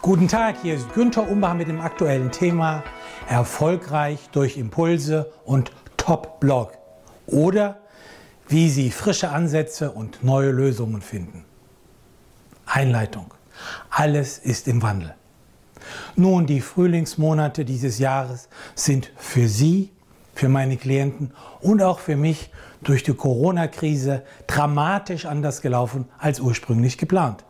Guten Tag, hier ist Günther Umbach mit dem aktuellen Thema Erfolgreich durch Impulse und Top-Blog oder wie Sie frische Ansätze und neue Lösungen finden. Einleitung. Alles ist im Wandel. Nun, die Frühlingsmonate dieses Jahres sind für Sie, für meine Klienten und auch für mich durch die Corona-Krise dramatisch anders gelaufen als ursprünglich geplant.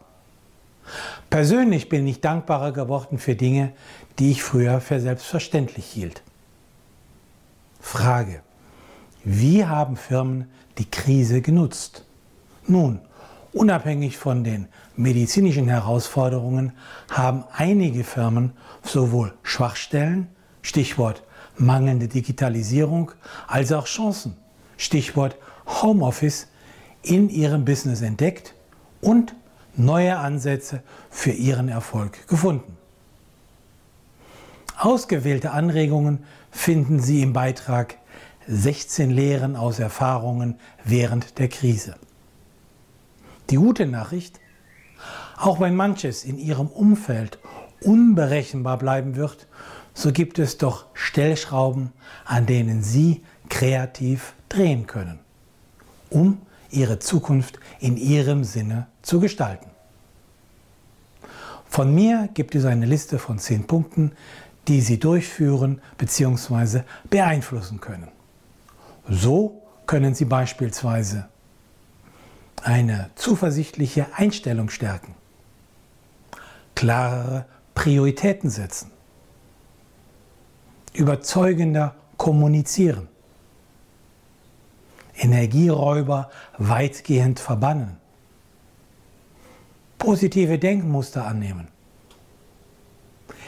Persönlich bin ich dankbarer geworden für Dinge, die ich früher für selbstverständlich hielt. Frage. Wie haben Firmen die Krise genutzt? Nun, unabhängig von den medizinischen Herausforderungen haben einige Firmen sowohl Schwachstellen, Stichwort mangelnde Digitalisierung, als auch Chancen, Stichwort Homeoffice, in ihrem Business entdeckt und neue Ansätze für ihren Erfolg gefunden. Ausgewählte Anregungen finden Sie im Beitrag 16 Lehren aus Erfahrungen während der Krise. Die gute Nachricht, auch wenn manches in Ihrem Umfeld unberechenbar bleiben wird, so gibt es doch Stellschrauben, an denen Sie kreativ drehen können, um ihre Zukunft in ihrem Sinne zu gestalten. Von mir gibt es eine Liste von zehn Punkten, die Sie durchführen bzw. beeinflussen können. So können Sie beispielsweise eine zuversichtliche Einstellung stärken, klarere Prioritäten setzen, überzeugender kommunizieren, Energieräuber weitgehend verbannen. Positive Denkmuster annehmen.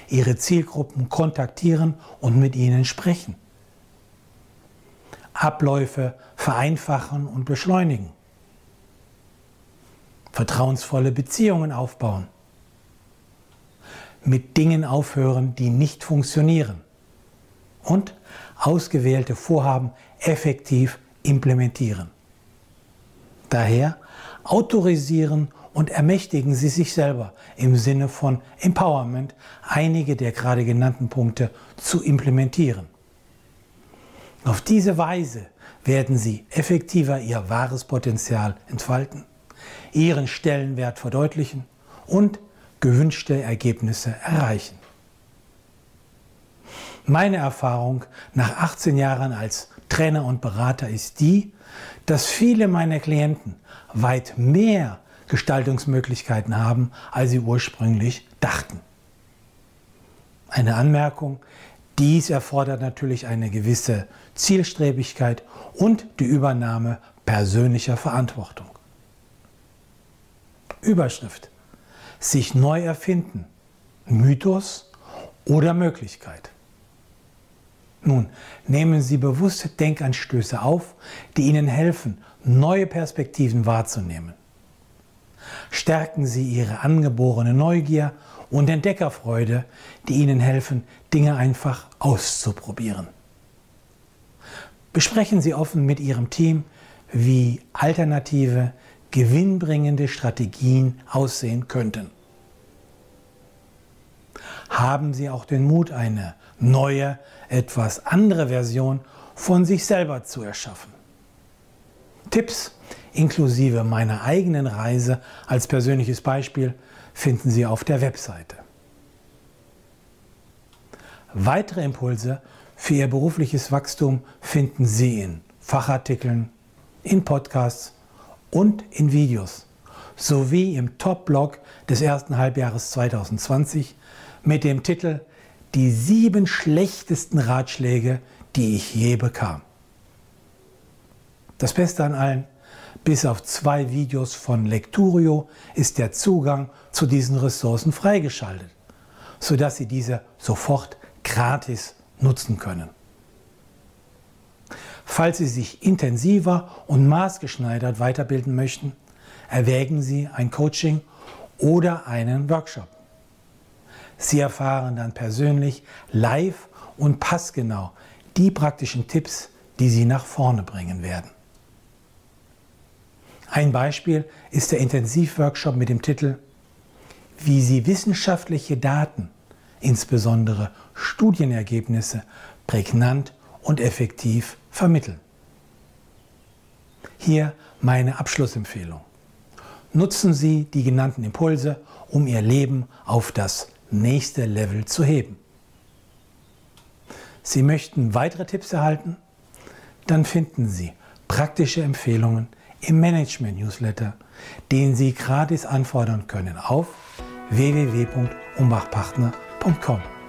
Ihre Zielgruppen kontaktieren und mit ihnen sprechen. Abläufe vereinfachen und beschleunigen. Vertrauensvolle Beziehungen aufbauen. Mit Dingen aufhören, die nicht funktionieren. Und ausgewählte Vorhaben effektiv implementieren. Daher autorisieren und ermächtigen Sie sich selber im Sinne von Empowerment, einige der gerade genannten Punkte zu implementieren. Auf diese Weise werden Sie effektiver Ihr wahres Potenzial entfalten, Ihren Stellenwert verdeutlichen und gewünschte Ergebnisse erreichen. Meine Erfahrung nach 18 Jahren als Trainer und Berater ist die, dass viele meiner Klienten weit mehr Gestaltungsmöglichkeiten haben, als sie ursprünglich dachten. Eine Anmerkung, dies erfordert natürlich eine gewisse Zielstrebigkeit und die Übernahme persönlicher Verantwortung. Überschrift. Sich neu erfinden. Mythos oder Möglichkeit. Nun, nehmen Sie bewusste Denkanstöße auf, die Ihnen helfen, neue Perspektiven wahrzunehmen. Stärken Sie Ihre angeborene Neugier und Entdeckerfreude, die Ihnen helfen, Dinge einfach auszuprobieren. Besprechen Sie offen mit Ihrem Team, wie alternative, gewinnbringende Strategien aussehen könnten. Haben Sie auch den Mut, eine neue, etwas andere Version von sich selber zu erschaffen. Tipps inklusive meiner eigenen Reise als persönliches Beispiel finden Sie auf der Webseite. Weitere Impulse für Ihr berufliches Wachstum finden Sie in Fachartikeln, in Podcasts und in Videos sowie im Top-Blog des ersten Halbjahres 2020 mit dem Titel die sieben schlechtesten Ratschläge, die ich je bekam. Das Beste an allen, bis auf zwei Videos von Lecturio ist der Zugang zu diesen Ressourcen freigeschaltet, sodass Sie diese sofort gratis nutzen können. Falls Sie sich intensiver und maßgeschneidert weiterbilden möchten, erwägen Sie ein Coaching oder einen Workshop. Sie erfahren dann persönlich, live und passgenau die praktischen Tipps, die Sie nach vorne bringen werden. Ein Beispiel ist der Intensivworkshop mit dem Titel wie Sie wissenschaftliche Daten, insbesondere Studienergebnisse, prägnant und effektiv vermitteln. Hier meine Abschlussempfehlung. Nutzen Sie die genannten Impulse, um Ihr Leben auf das nächste Level zu heben. Sie möchten weitere Tipps erhalten? Dann finden Sie praktische Empfehlungen im Management-Newsletter, den Sie gratis anfordern können auf www.umbachpartner.com.